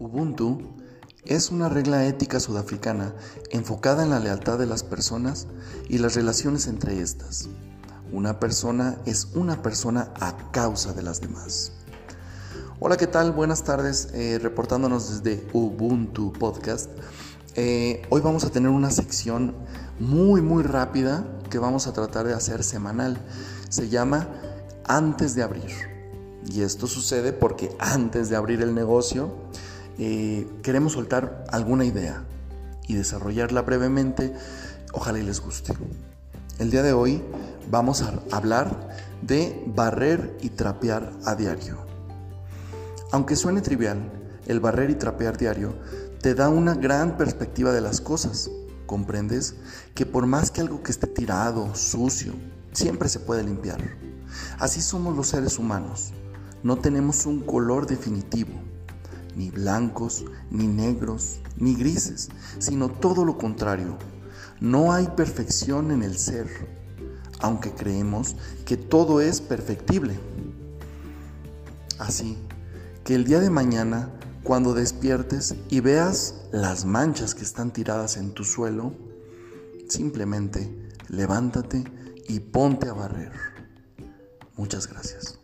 Ubuntu es una regla ética sudafricana enfocada en la lealtad de las personas y las relaciones entre estas. Una persona es una persona a causa de las demás. Hola, ¿qué tal? Buenas tardes, eh, reportándonos desde Ubuntu Podcast. Eh, hoy vamos a tener una sección muy, muy rápida que vamos a tratar de hacer semanal. Se llama Antes de abrir. Y esto sucede porque antes de abrir el negocio eh, queremos soltar alguna idea y desarrollarla brevemente. Ojalá y les guste. El día de hoy vamos a hablar de barrer y trapear a diario. Aunque suene trivial, el barrer y trapear diario te da una gran perspectiva de las cosas. ¿Comprendes? Que por más que algo que esté tirado, sucio, siempre se puede limpiar. Así somos los seres humanos. No tenemos un color definitivo, ni blancos, ni negros, ni grises, sino todo lo contrario. No hay perfección en el ser, aunque creemos que todo es perfectible. Así que el día de mañana cuando despiertes y veas las manchas que están tiradas en tu suelo, simplemente levántate y ponte a barrer. Muchas gracias.